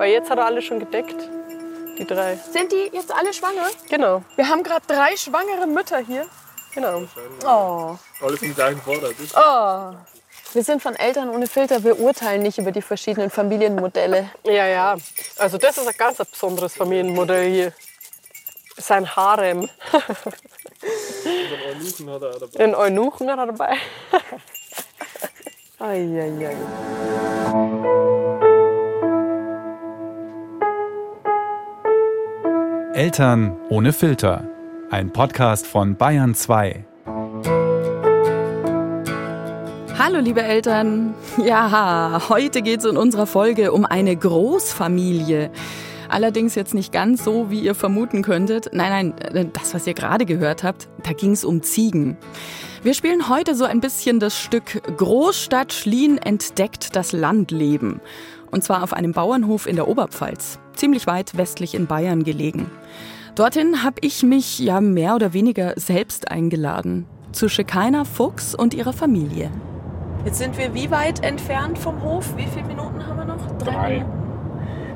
Weil jetzt hat er alle schon gedeckt. Die drei. Sind die jetzt alle schwanger? Genau, Wir haben gerade drei schwangere Mütter hier. genau. Oh. Alles im gleichen Oh. Wir sind von Eltern ohne Filter. Wir urteilen nicht über die verschiedenen Familienmodelle. Ja, ja. Also das ist ein ganz besonderes Familienmodell hier. Sein Harem. Eunuchen hat er dabei. Den Eunuchen hat er dabei. Eieiei. Eltern ohne Filter. Ein Podcast von Bayern 2. Hallo liebe Eltern. Ja, heute geht es in unserer Folge um eine Großfamilie. Allerdings jetzt nicht ganz so, wie ihr vermuten könntet. Nein, nein, das, was ihr gerade gehört habt, da ging es um Ziegen. Wir spielen heute so ein bisschen das Stück Großstadt Schlien entdeckt das Landleben. Und zwar auf einem Bauernhof in der Oberpfalz, ziemlich weit westlich in Bayern gelegen. Dorthin habe ich mich ja mehr oder weniger selbst eingeladen. Zu Shekinah Fuchs und ihrer Familie. Jetzt sind wir wie weit entfernt vom Hof? Wie viele Minuten haben wir noch? Drei. Minuten?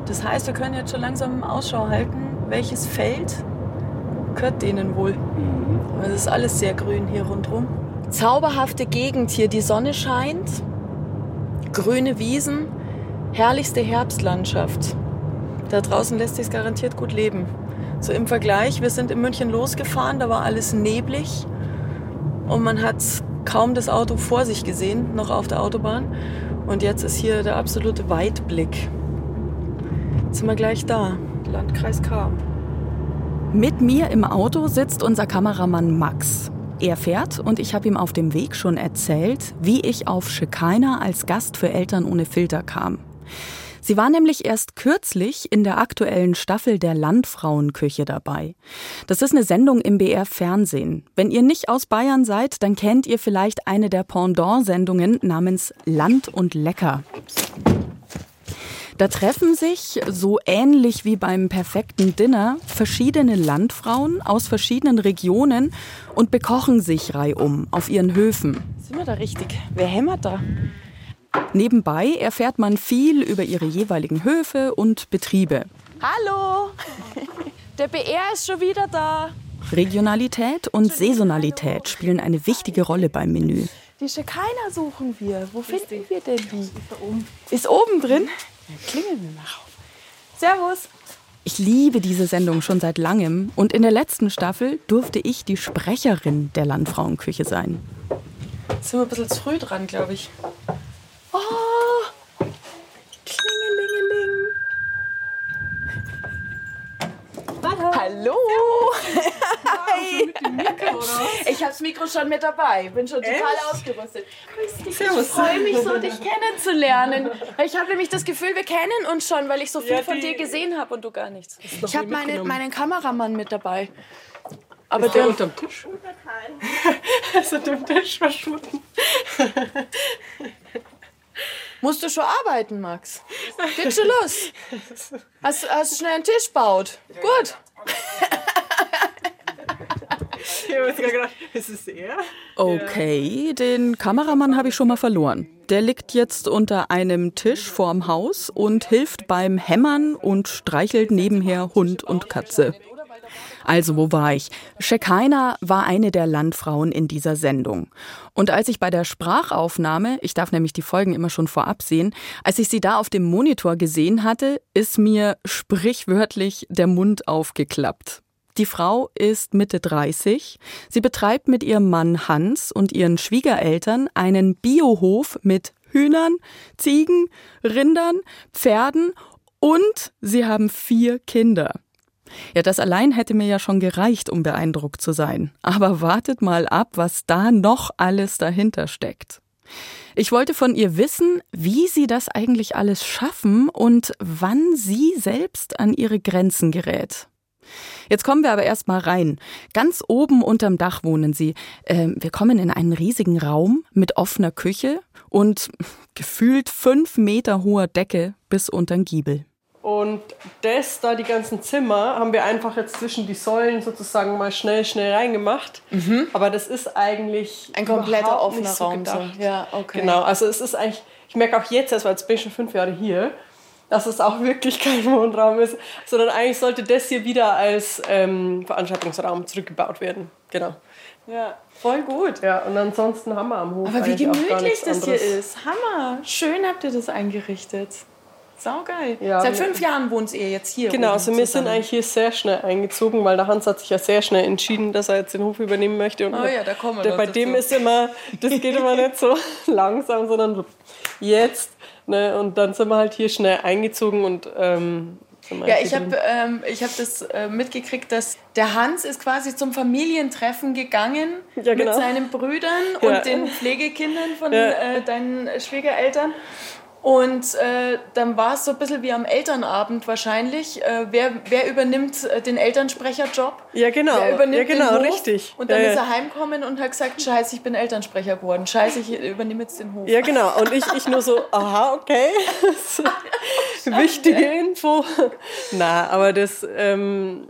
Das heißt, wir können jetzt schon langsam Ausschau halten, welches Feld gehört denen wohl. Es ist alles sehr grün hier rundherum. Zauberhafte Gegend hier, die Sonne scheint, grüne Wiesen, herrlichste Herbstlandschaft. Da draußen lässt sich garantiert gut leben. So im Vergleich, wir sind in München losgefahren, da war alles neblig und man hat kaum das Auto vor sich gesehen, noch auf der Autobahn. Und jetzt ist hier der absolute Weitblick. Jetzt sind wir gleich da, Landkreis Cham. Mit mir im Auto sitzt unser Kameramann Max. Er fährt und ich habe ihm auf dem Weg schon erzählt, wie ich auf Shekinah als Gast für Eltern ohne Filter kam. Sie war nämlich erst kürzlich in der aktuellen Staffel der Landfrauenküche dabei. Das ist eine Sendung im BR Fernsehen. Wenn ihr nicht aus Bayern seid, dann kennt ihr vielleicht eine der Pendant-Sendungen namens Land und Lecker. Da treffen sich, so ähnlich wie beim perfekten Dinner, verschiedene Landfrauen aus verschiedenen Regionen und bekochen sich reihum auf ihren Höfen. Sind wir da richtig? Wer hämmert da? Nebenbei erfährt man viel über ihre jeweiligen Höfe und Betriebe. Hallo! Der BR ist schon wieder da. Regionalität und Saisonalität spielen eine wichtige Rolle beim Menü. Die Shekinah suchen wir. Wo finden wir denn die? Ist oben drin? Dann klingeln wir mal. Servus. Ich liebe diese Sendung schon seit langem und in der letzten Staffel durfte ich die Sprecherin der Landfrauenküche sein. Jetzt sind wir ein bisschen zu früh dran, glaube ich. Oh! Klingelingeling. Hallo! Hi. Ich habe das Mikro schon mit dabei. Bin schon total ausgerüstet. Grüß dich. Ich freue mich so, dich kennenzulernen. Ich habe nämlich das Gefühl, wir kennen uns schon, weil ich so viel von dir gesehen habe und du gar nichts. Ich habe meine, meinen Kameramann mit dabei. Aber der unterm Tisch. ist unter dem Tisch verschwunden. Musst du schon arbeiten, Max? Geht schon los. Hast, hast du schnell einen Tisch gebaut? Gut. Okay, den Kameramann habe ich schon mal verloren. Der liegt jetzt unter einem Tisch vorm Haus und hilft beim Hämmern und streichelt nebenher Hund und Katze. Also, wo war ich? Shekinah war eine der Landfrauen in dieser Sendung. Und als ich bei der Sprachaufnahme, ich darf nämlich die Folgen immer schon vorab sehen, als ich sie da auf dem Monitor gesehen hatte, ist mir sprichwörtlich der Mund aufgeklappt. Die Frau ist Mitte 30. Sie betreibt mit ihrem Mann Hans und ihren Schwiegereltern einen Biohof mit Hühnern, Ziegen, Rindern, Pferden und sie haben vier Kinder. Ja, das allein hätte mir ja schon gereicht, um beeindruckt zu sein. Aber wartet mal ab, was da noch alles dahinter steckt. Ich wollte von ihr wissen, wie sie das eigentlich alles schaffen und wann sie selbst an ihre Grenzen gerät. Jetzt kommen wir aber erst mal rein. Ganz oben unterm Dach wohnen sie. Ähm, wir kommen in einen riesigen Raum mit offener Küche und gefühlt fünf Meter hoher Decke bis untern Giebel. Und das da, die ganzen Zimmer, haben wir einfach jetzt zwischen die Säulen sozusagen mal schnell, schnell reingemacht. Aber das ist eigentlich Ein kompletter offener so Raum. So. Ja, okay. Genau, also es ist eigentlich, ich merke auch jetzt erst, weil jetzt bin ich schon fünf Jahre hier, dass es auch wirklich kein Wohnraum ist, sondern eigentlich sollte das hier wieder als ähm, Veranstaltungsraum zurückgebaut werden. Genau. Ja, voll gut. Ja, und ansonsten wir am Hof. Aber wie gemütlich das hier ist. Hammer. Schön habt ihr das eingerichtet. Saugeil. Ja, Seit fünf Jahren wohnt ihr jetzt hier. Genau, also wir sind eigentlich hier sehr schnell eingezogen, weil der Hans hat sich ja sehr schnell entschieden, dass er jetzt den Hof übernehmen möchte. Und Oh ja, da kommen wir der, bei dazu. dem ist immer, das geht immer nicht so langsam, sondern jetzt. Ne? Und dann sind wir halt hier schnell eingezogen und ähm, Ja, ich habe ähm, ich hab das äh, mitgekriegt, dass der Hans ist quasi zum Familientreffen gegangen Ja, genau. mit seinen Brüdern Ja. und den Pflegekindern von Ja. äh, deinen Schwiegereltern. Und äh, dann war es so ein bisschen wie am Elternabend wahrscheinlich. Äh, wer, wer übernimmt äh, den Elternsprecherjob? Ja, genau. Wer übernimmt ja, genau, den Hof? richtig. Und dann ja, ist er heimgekommen und hat gesagt, scheiße, ich bin Elternsprecher geworden. Scheiße, ich übernehme jetzt den Hof. Ja, genau. Und ich, ich nur so, aha, okay. Wichtige Info. Na, aber das, ähm,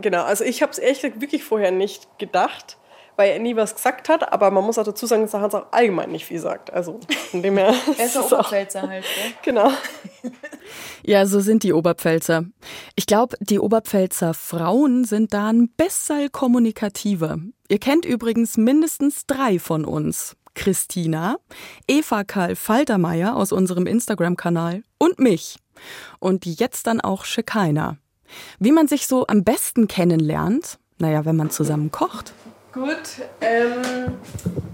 genau. Also ich habe es ehrlich gesagt wirklich vorher nicht gedacht, weil er nie was gesagt hat. Aber man muss auch dazu sagen, dass der Hans auch allgemein nicht viel sagt. Also von dem her. Er ist der auch- Oberpfälzer halt, gell? Genau. Ja, so sind die Oberpfälzer. Ich glaube, die Oberpfälzer Frauen sind da ein bisschen kommunikativer. Ihr kennt übrigens mindestens drei von uns. Christina, Eva Karl Faltermeier aus unserem Instagram-Kanal und mich. Und jetzt dann auch Shekinah. Wie man sich so am besten kennenlernt? Naja, wenn man zusammen kocht. Gut. Ähm,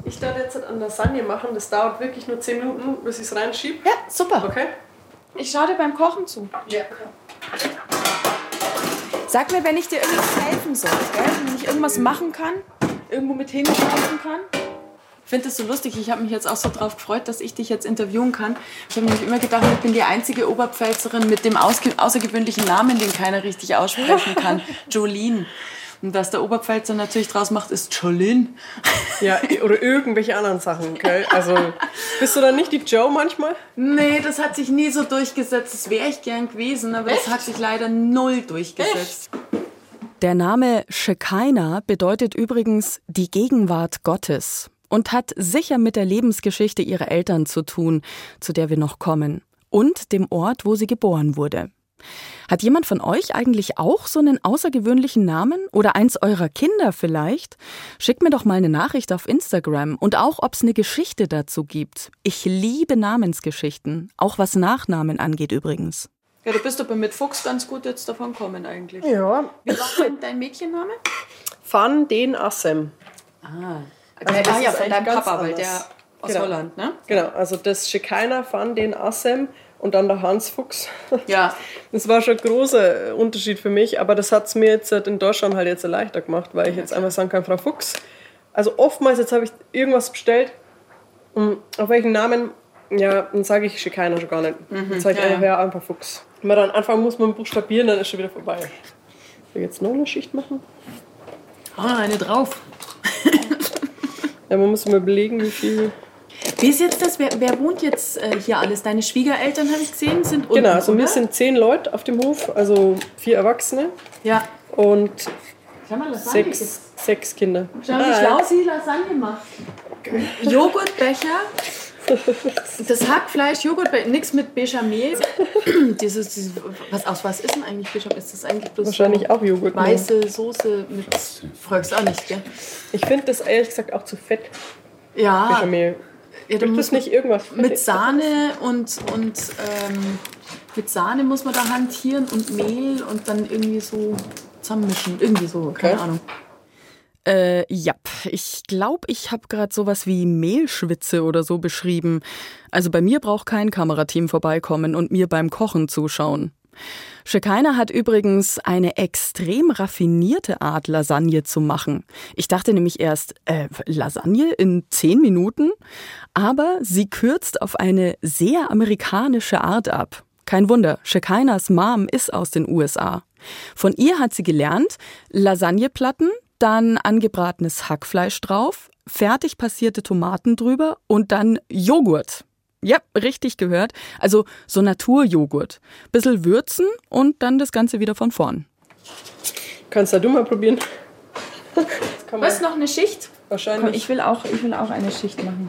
ich darf jetzt an Lasagne machen. Das dauert wirklich nur 10 Minuten, bis ich es reinschiebe. Ja, super. Okay? Ich schaue dir beim Kochen zu. Ja. Sag mir, wenn ich dir irgendwas helfen soll, gell? wenn ich irgendwas machen kann, irgendwo mit hinschreiben kann. Ich finde das so lustig. Ich habe mich jetzt auch so drauf gefreut, dass ich dich jetzt interviewen kann. Ich habe nämlich immer gedacht, ich bin die einzige Oberpfälzerin mit dem außergewöhnlichen Namen, den keiner richtig aussprechen kann. Jolene. Und was der Oberpfälzer natürlich draus macht, ist Jolene. Ja, oder irgendwelche anderen Sachen, okay? Also, bist du dann nicht die Joe manchmal? Nee, das hat sich nie so durchgesetzt. Das wäre ich gern gewesen, aber das hat sich leider null durchgesetzt. Der Name Shekinah bedeutet übrigens die Gegenwart Gottes und hat sicher mit der Lebensgeschichte ihrer Eltern zu tun, zu der wir noch kommen, und dem Ort, wo sie geboren wurde. Hat jemand von euch eigentlich auch so einen außergewöhnlichen Namen oder eins eurer Kinder vielleicht? Schickt mir doch mal eine Nachricht auf Instagram und auch, ob es eine Geschichte dazu gibt. Ich liebe Namensgeschichten, auch was Nachnamen angeht übrigens. Ja, du bist aber mit Fuchs ganz gut jetzt davon kommen eigentlich. Ja. Wie war dein, dein Mädchenname? Van den Assem. Ah, Also das ah ja, von deinem Papa, weil anders. der aus Genau. Holland, ne? Genau, also das Shekinah Van den Assem und dann der Hans Fuchs. Ja. Das war schon ein großer Unterschied für mich, aber das hat es mir jetzt in Deutschland halt jetzt leichter gemacht, weil ich jetzt einfach sagen kann, Frau Fuchs. Also oftmals, jetzt habe ich irgendwas bestellt, und auf welchen Namen, ja, dann sage ich Shekinah schon gar nicht. Dann sage ich ja, einfach, ja, einfach Fuchs. Wenn man dann anfangen muss, man buchstabieren, dann ist schon wieder vorbei. Soll ich jetzt noch eine Schicht machen? Ah, eine drauf. Ja, man muss mal belegen, wie viel. Wie ist jetzt das? Wer, wer wohnt jetzt äh, hier alles? Deine Schwiegereltern, habe ich gesehen, sind unten, Genau, also oder? wir sind zehn Leute auf dem Hof, also vier Erwachsene Ja. und Schau mal, sechs, sechs Kinder. Schau, wie schlau sie Lasagne macht. Joghurtbecher. Das Hackfleisch, Joghurtbecher, nichts mit Bechamel. dieses, dieses, was, aus was ist denn eigentlich Bechamel? Ist das eigentlich bloß Wahrscheinlich so auch Joghurt. ne? weiße Soße mit... Fragst auch nicht, gell? Ich finde das ehrlich gesagt auch zu fett, Ja, Bechamel. Ja Gibt es nicht irgendwas mit? Sahne und, und ähm, mit Sahne muss man da hantieren und Mehl und dann irgendwie so zusammenmischen. Irgendwie so, keine Okay. Ahnung. Äh, ja, ich glaube, ich habe gerade sowas wie Mehlschwitze oder so beschrieben. Also bei mir braucht kein Kamerateam vorbeikommen und mir beim Kochen zuschauen. Shekinah hat übrigens eine extrem raffinierte Art, Lasagne zu machen. Ich dachte nämlich erst, äh, Lasagne in zehn Minuten? Aber sie kürzt auf eine sehr amerikanische Art ab. Kein Wunder, Shekinahs Mom ist aus den USA. Von ihr hat sie gelernt, Lasagneplatten, dann angebratenes Hackfleisch drauf, fertig passierte Tomaten drüber und dann Joghurt. Ja, richtig gehört. Also so Naturjoghurt. Bisschen würzen und dann das Ganze wieder von vorn. Kannst du mal probieren? Was, noch eine Schicht? wahrscheinlich. Komm, ich will auch, ich will auch eine Schicht machen.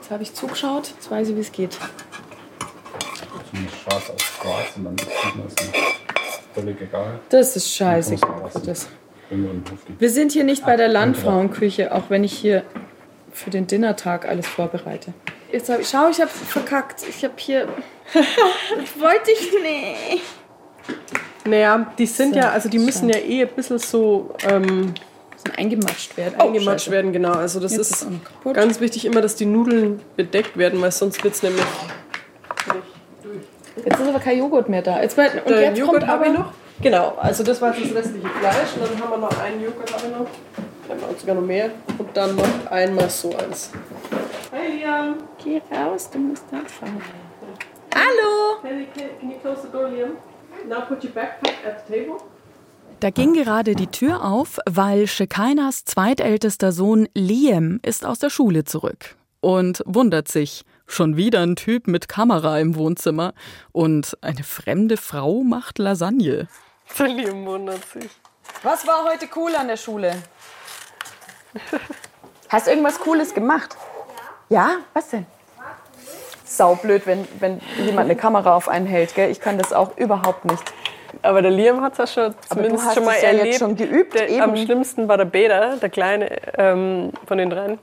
Jetzt habe ich zugeschaut, jetzt weiß ich, wie es geht. schwarz auf schwarz und dann sieht man es nicht. Völlig egal. Das ist scheiße. Das. Wir sind hier nicht bei der Landfrauenküche, auch wenn ich hier für den Dinnertag alles vorbereite. Jetzt hab ich, schau, ich habe verkackt. Ich habe hier. das wollte ich nicht. Naja, die sind ja, also die müssen ja eh ein bisschen so ähm, eingematscht werden. eingematscht werden, genau. Also das Jetzt ist ist ganz wichtig immer, dass die Nudeln bedeckt werden, weil sonst wird es nämlich. Jetzt ist aber kein Joghurt mehr da. Jetzt, und Der jetzt Joghurt kommt habe aber ich noch. Genau, also das war jetzt das restliche Fleisch und dann haben wir noch einen Joghurt habe ich noch. Dann haben wir sogar noch mehr. Und dann noch einmal so eins. Hey Liam! Geh raus, du musst da fahren. Hallo! Can you, can you close the door, Liam? Now put your backpack at the table. Da ging gerade die Tür auf, weil Shekainas zweitältester Sohn Liam ist aus der Schule zurück und wundert sich. Schon wieder ein Typ mit Kamera im Wohnzimmer und eine fremde Frau macht Lasagne. Der Liam wundert sich. Was war heute cool an der Schule? Hast du irgendwas Cooles gemacht? Ja? Was denn? Saublöd, wenn, wenn jemand eine Kamera auf einen hält, gell? Ich kann das auch überhaupt nicht. Aber der Liam hat es ja schon Aber du zumindest hast schon mal es ja erlebt. jetzt schon geübt, der, eben. Am schlimmsten war der Beda, der Kleine ähm, von den dreien,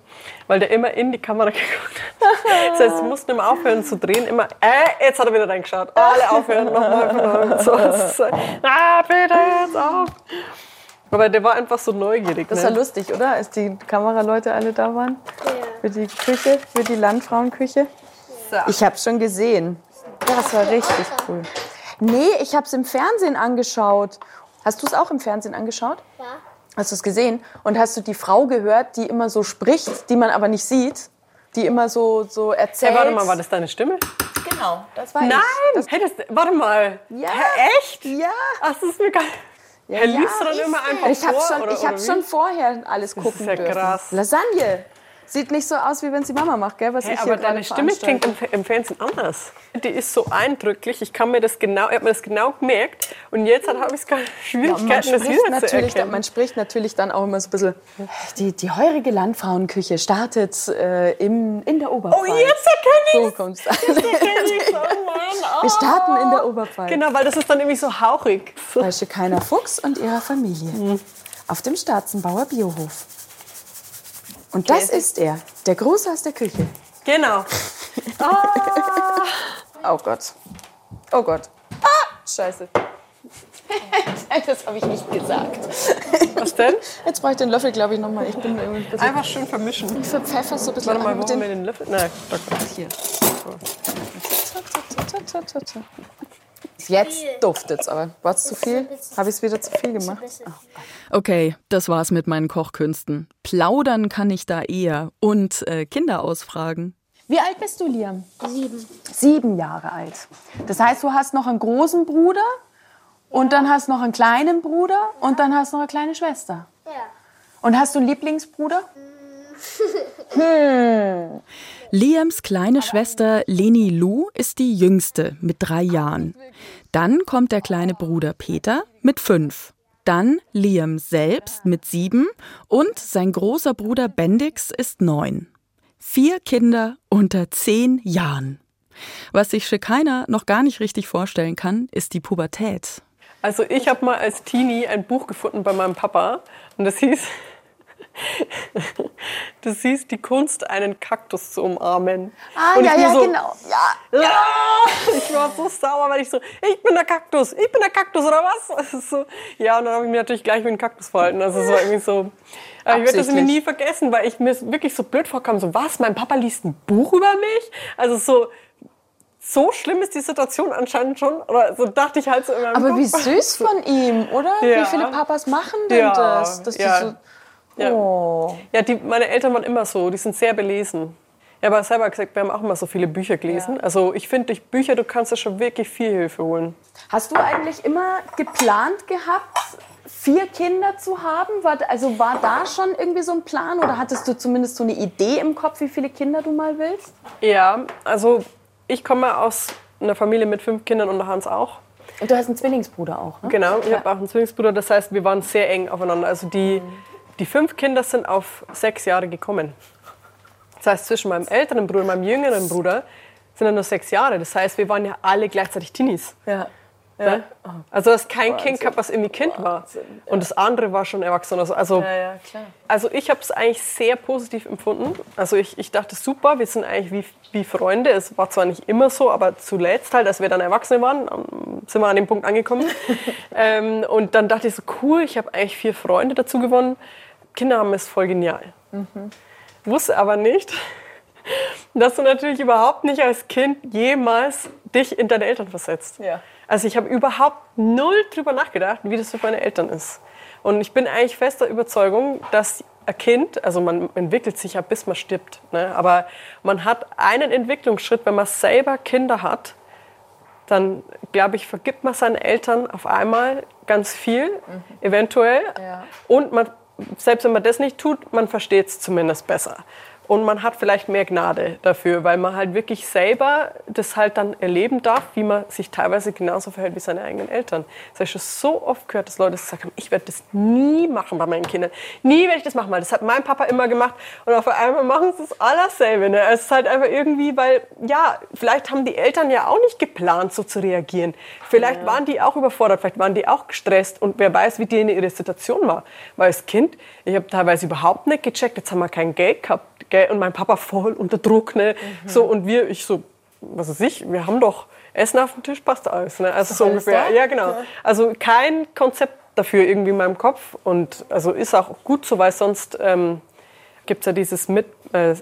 weil der immer in die Kamera geguckt hat. Das heißt, sie mussten immer aufhören zu drehen, immer, äh, jetzt hat er wieder reingeschaut. Alle aufhören, nochmal neuem. So, ah, bitte, jetzt auf. Aber der war einfach so neugierig. Das war ne? lustig, oder? Als die Kameraleute alle da waren? Für die Küche, für die Landfrauenküche? Ich habe schon gesehen. Das war richtig cool. Nee, ich habe es im Fernsehen angeschaut. Hast du es auch im Fernsehen angeschaut? Ja. Hast du es gesehen? Und hast du die Frau gehört, die immer so spricht, die man aber nicht sieht? Die immer so, so erzählt? Hey, warte mal, war das deine Stimme? Genau, das war Nein! ich. Das, hey, das, warte mal. Ja. Hä, echt? ja. Ach, das ist mir geil. Ja, Ja, liest ja. dann immer einfach Ich habe vor? schon, oder, ich oder hab wie? schon vorher alles gucken ja dürfen. krass. Lasagne. Sieht nicht so aus, wie wenn sie Mama macht, gell? Was Hey, ich aber deine gerade Stimme klingt im, im Fernsehen anders. Die ist so eindrücklich. Ich kann mir das genau, ich habe mir das genau gemerkt. Und jetzt habe ich gar Ja, Schwierigkeiten, man, das spricht wieder zu erkennen. man spricht natürlich dann auch immer so ein bisschen. Die, die heurige Landfrauenküche startet äh, im, in der Oberpfalz. Oh, jetzt erkenne So ich es. Oh Mann, Wir oh. starten in der Oberpfalz. Genau, weil das ist dann irgendwie so hauchig. So. Bei Schekainer Fuchs und ihrer Familie. Auf dem Staatzenbauer Biohof. Und das ist er, der Große aus der Küche. Genau. Oh Gott. Oh Gott. Ah, scheiße. Das habe ich nicht gesagt. Was denn? Jetzt brauche ich den Löffel, glaube ich, nochmal. Ich bin irgendwie ein bisschen Einfach schön vermischen. Ich verpfeffer so ein bisschen Warte mal, mit den wir den Löffel? Nein, da kommt Hier. Jetzt duftet's, aber war es zu viel? Habe ich es wieder zu viel gemacht? Okay, das war's mit meinen Kochkünsten. Plaudern kann ich da eher und äh, Kinder ausfragen. Wie alt bist du, Liam? Sieben. Sieben Jahre alt. Das heißt, du hast noch einen großen Bruder und dann hast noch einen kleinen Bruder und dann hast noch eine kleine Schwester. Ja. Und hast du einen Lieblingsbruder? Liams kleine Schwester Leni Lu ist die jüngste mit drei Jahren. Dann kommt der kleine Bruder Peter mit fünf. Dann Liam selbst mit sieben und sein großer Bruder Bendix ist neun. Vier Kinder unter zehn Jahren. Was sich Shekinah noch gar nicht richtig vorstellen kann, ist die Pubertät. Also ich habe mal als Teenie ein Buch gefunden bei meinem Papa und das hieß, das hieß die Kunst, einen Kaktus zu umarmen. Ah, und ja, ja, so, genau. Ja. Ja, ich war so sauer, weil ich so, ich bin der Kaktus, ich bin der Kaktus oder was? So, ja, und dann habe ich mich natürlich gleich wie ein Kaktus verhalten. Also es war irgendwie so, aber ich werde das irgendwie nie vergessen, weil ich mir wirklich so blöd vorkam, so was, mein Papa liest ein Buch über mich? Also so, so schlimm ist die Situation anscheinend schon. Oder so dachte ich halt so in meinem Aber wie Kopf. süß von ihm, oder? Ja. Wie viele Papas machen denn Ja, das? Dass ja. die so, Ja. oh. Ja, die, meine Eltern waren immer so, die sind sehr belesen. Ja, aber selber gesagt, wir haben auch immer so viele Bücher gelesen. Also ich finde, durch Bücher, du kannst da schon wirklich viel Hilfe holen. Hast du eigentlich immer geplant gehabt, vier Kinder zu haben? War, also war da schon irgendwie so ein Plan oder hattest du zumindest so eine Idee im Kopf, wie viele Kinder du mal willst? Ja, also ich komme aus einer Familie mit fünf Kindern und Hans auch. Und du hast einen Zwillingsbruder auch, ne? Genau, ich habe auch einen Zwillingsbruder, das heißt, wir waren sehr eng aufeinander. Also die, die fünf Kinder sind auf sechs Jahre gekommen. Das heißt, zwischen meinem älteren Bruder und meinem jüngeren Bruder sind ja nur sechs Jahre. Das heißt, wir waren ja alle gleichzeitig Teenies. Ja. Ne? Also dass kein Kind gehabt, was irgendwie Kind war. Und das andere war schon erwachsen. Also, also, Ja, ja, klar. also ich habe es eigentlich sehr positiv empfunden. Also ich, ich dachte, super, wir sind eigentlich wie, wie Freunde. Es war zwar nicht immer so, aber zuletzt halt, als wir dann Erwachsene waren, ähm, sind wir an dem Punkt angekommen. ähm, und dann dachte ich so, cool, ich habe eigentlich vier Freunde dazu gewonnen. Kinder haben es voll genial. Wusste aber nicht, dass du natürlich überhaupt nicht als Kind jemals dich in deine Eltern versetzt. Ja. Also ich habe überhaupt null drüber nachgedacht, wie das für meine Eltern ist. Und ich bin eigentlich fester Überzeugung, dass ein Kind, also man entwickelt sich ja bis man stirbt, ne? aber man hat einen Entwicklungsschritt, wenn man selber Kinder hat, dann glaube ich, vergibt man seinen Eltern auf einmal ganz viel, eventuell. Ja. Und man, selbst wenn man das nicht tut, man versteht es zumindest besser. Und man hat vielleicht mehr Gnade dafür, weil man halt wirklich selber das halt dann erleben darf, wie man sich teilweise genauso verhält wie seine eigenen Eltern. Das habe ich schon so oft gehört, dass Leute gesagt haben, ich werde das nie machen bei meinen Kindern. Nie werde ich das machen, weil das hat mein Papa immer gemacht. Und auf einmal machen sie das allerselbe. Ne? Es ist halt einfach irgendwie, weil, ja, vielleicht haben die Eltern ja auch nicht geplant, so zu reagieren. Vielleicht waren die auch überfordert, vielleicht waren die auch gestresst. Und wer weiß, wie die in ihrer Situation war. Weil als Kind, ich habe teilweise überhaupt nicht gecheckt, jetzt haben wir kein Geld gehabt. Gell? Und mein Papa voll unter Druck. Ne? So, und wir, ich so, was weiß ich, wir haben doch Essen auf dem Tisch, passt alles. Ne? Also so ungefähr. da? Ja, genau. Also kein Konzept dafür irgendwie in meinem Kopf. Und also ist auch gut so, weil sonst ähm, gibt es ja dieses mit äh,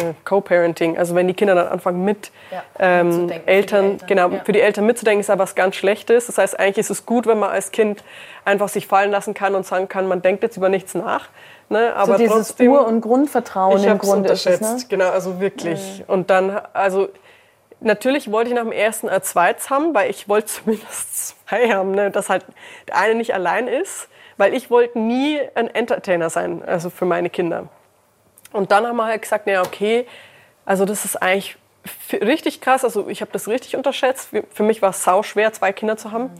äh, Co-Parenting. Also wenn die Kinder dann anfangen mit Ja, ähm, für Eltern, Eltern, genau, ja. für die Eltern mitzudenken, ist ja was ganz Schlechtes. Das heißt, eigentlich ist es gut, wenn man als Kind einfach sich fallen lassen kann und sagen kann, man denkt jetzt über nichts nach. Ne? Aber So dieses trotzdem, Ur- und Grundvertrauen ich im Grunde ist es, ne? genau, also wirklich. Und dann, also natürlich wollte ich nach dem ersten ein zweites haben, weil ich wollte zumindest zwei haben, ne? dass halt der eine nicht allein ist, weil ich wollte nie ein Entertainer sein, also für meine Kinder. Und dann haben wir halt gesagt, ja okay, also das ist eigentlich richtig krass, also ich habe das richtig unterschätzt. Für- mich war es sau schwer, zwei Kinder zu haben.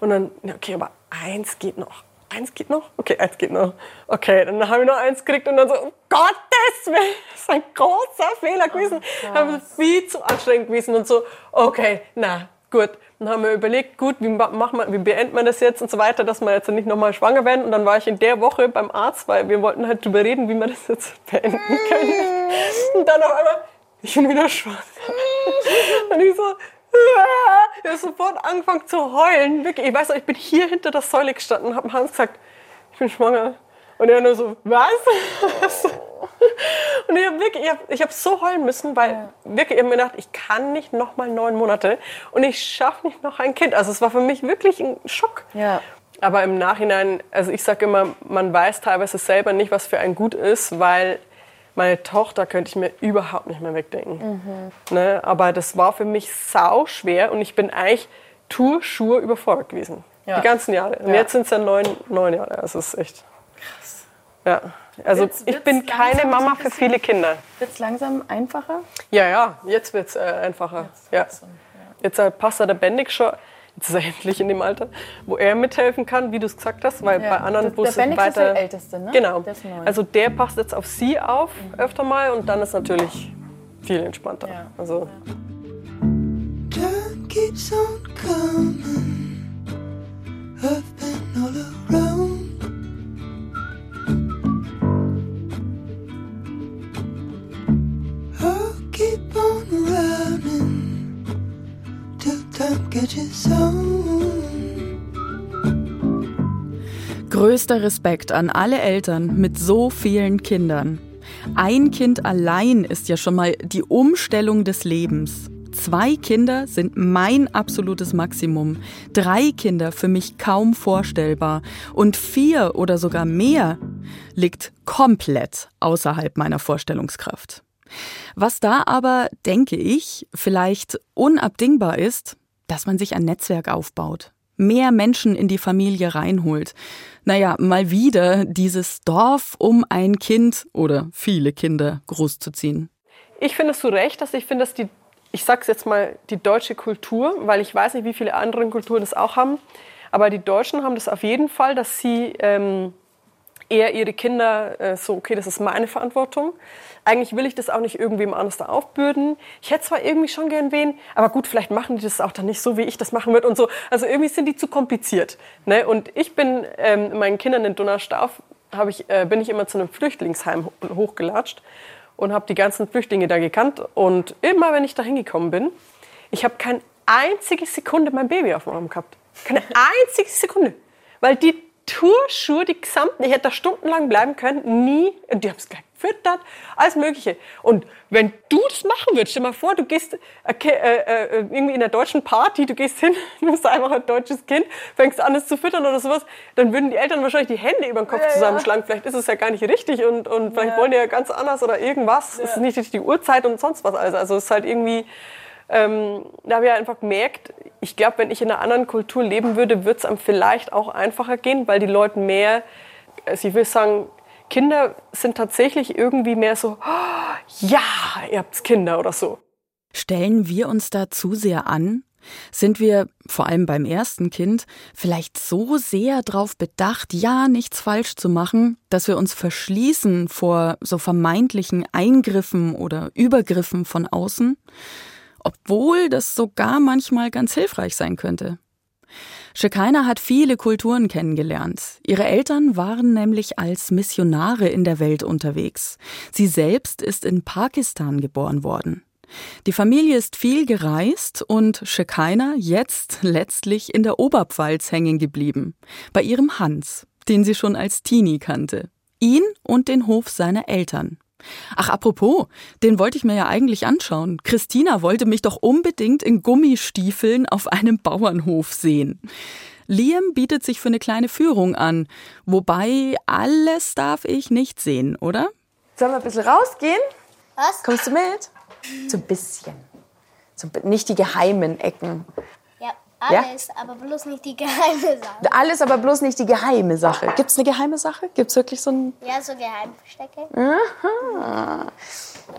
Und dann, ja, okay, aber eins geht noch. Eins geht noch? Okay, eins geht noch. Okay, dann habe ich noch eins gekriegt und dann so, um Gottes Willen, das ist ein großer Fehler gewesen. das ist viel zu anstrengend gewesen und so, okay, na, gut. Dann haben wir überlegt, gut, wie, ma- machen wir, wie beendet man das jetzt und so weiter, dass wir jetzt nicht nochmal schwanger werden. Und dann war ich in der Woche beim Arzt, weil wir wollten halt drüber reden, wie wir das jetzt beenden können. Und dann auf einmal, ich bin wieder schwanger. Und ich so, ich habe sofort angefangen zu heulen. Wirklich, ich weiß noch, ich bin hier hinter der Säule gestanden und habe Hans gesagt, ich bin schwanger. Und er nur so, was? Und ich habe wirklich, ich habe ich hab so heulen müssen, weil wirklich, ich habe mir gedacht, ich kann nicht noch mal neun Monate und ich schaffe nicht noch ein Kind. Also es war für mich wirklich ein Schock. Ja. Aber im Nachhinein, also ich sage immer, man weiß teilweise selber nicht, was für ein Gut ist, weil meine Tochter könnte ich mir überhaupt nicht mehr wegdenken. Ne? Aber das war für mich sau schwer und ich bin eigentlich Tour-Schur überfordert gewesen. Ja. Die ganzen Jahre. Und Ja. jetzt sind es ja neun, neun Jahre. Also es ist echt. Ja. Also Wird's- ich wird's bin keine Mama für viele Kinder. Wird es langsam einfacher? Ja, ja, jetzt wird es äh, einfacher. ja. Jetzt äh, passt er der Bendig schon, jetzt ist er endlich in dem Alter, wo er mithelfen kann, wie du es gesagt hast, weil Ja. bei anderen Der- wo der Bendig ist weiter... der Älteste, ne? Genau. Der. Also der passt jetzt auf sie auf öfter mal und dann ist natürlich viel entspannter. Ja. Also Time keeps on coming. I've been all around. Größter Respekt an alle Eltern mit so vielen Kindern. Ein Kind allein ist ja schon mal die Umstellung des Lebens. Zwei Kinder sind mein absolutes Maximum. Drei Kinder für mich kaum vorstellbar. Und vier oder sogar mehr liegt komplett außerhalb meiner Vorstellungskraft. Was da aber, denke ich, vielleicht unabdingbar ist, dass man sich ein Netzwerk aufbaut, mehr Menschen in die Familie reinholt. Naja, mal wieder dieses Dorf, um ein Kind oder viele Kinder großzuziehen. ich finde es zu Recht, dass ich finde, dass die, ich sag's jetzt mal, die deutsche Kultur, weil ich weiß nicht, wie viele andere Kulturen das auch haben, aber die Deutschen haben das auf jeden Fall, dass sie ähm, eher ihre Kinder äh, so, okay, das ist meine Verantwortung. Eigentlich will ich das auch nicht irgendwem anders da aufbürden. Ich hätte zwar irgendwie schon gern wen, aber gut, vielleicht machen die das auch dann nicht so, wie ich das machen würde und so. Also irgendwie sind die zu kompliziert. Ne? Und ich bin ähm, meinen Kindern in Donaustauf, ich, äh, bin ich immer zu einem Flüchtlingsheim ho- hochgelatscht und habe die ganzen Flüchtlinge da gekannt. Und immer, wenn ich da hingekommen bin, ich habe keine einzige Sekunde mein Baby auf dem Arm gehabt. Keine einzige Sekunde. Weil die Tourschuhe, die gesamten, ich hätte da stundenlang bleiben können, nie, und die haben es gleich gefüttert, alles Mögliche. Und wenn du das machen würdest, stell mal vor, du gehst äh, ke- äh, äh, irgendwie in der deutschen Party, du gehst hin, du bist einfach ein deutsches Kind, fängst an, es zu füttern oder sowas, dann würden die Eltern wahrscheinlich die Hände über den Kopf zusammenschlagen. Vielleicht ist es ja gar nicht richtig und, und vielleicht wollen die ja ganz anders oder irgendwas. Es ist nicht richtig die Uhrzeit und sonst was. Also, also es ist halt irgendwie, ähm, da habe ich einfach gemerkt, ich glaube, wenn ich in einer anderen Kultur leben würde, würde es einem vielleicht auch einfacher gehen, weil die Leute mehr, also ich will sagen, Kinder sind tatsächlich irgendwie mehr so, "Oh, ja, ihr habt Kinder oder so. Stellen wir uns da zu sehr an? Sind wir, vor allem beim ersten Kind, vielleicht so sehr darauf bedacht, ja, nichts falsch zu machen, dass wir uns verschließen vor so vermeintlichen Eingriffen oder Übergriffen von außen? Obwohl das sogar manchmal ganz hilfreich sein könnte. Shekinah hat viele Kulturen kennengelernt. Ihre Eltern waren nämlich als Missionare in der Welt unterwegs. Sie selbst ist in Pakistan geboren worden. Die Familie ist viel gereist und Shekinah jetzt letztlich in der Oberpfalz hängen geblieben. Bei ihrem Hans, den sie schon als Teenie kannte. Ihn und den Hof seiner Eltern. Ach, apropos, den wollte ich mir ja eigentlich anschauen. Christina wollte mich doch unbedingt in Gummistiefeln auf einem Bauernhof sehen. Liam bietet sich für eine kleine Führung an. Wobei, alles darf ich nicht sehen, oder? Sollen wir ein bisschen rausgehen? Was? Kommst du mit? So ein bisschen. So, nicht die geheimen Ecken. Ja, alles, aber bloß nicht die geheime Sache. Alles aber bloß nicht die geheime Sache. Gibt es eine geheime Sache? Gibt es wirklich so ein... Ja, so Geheimverstecke.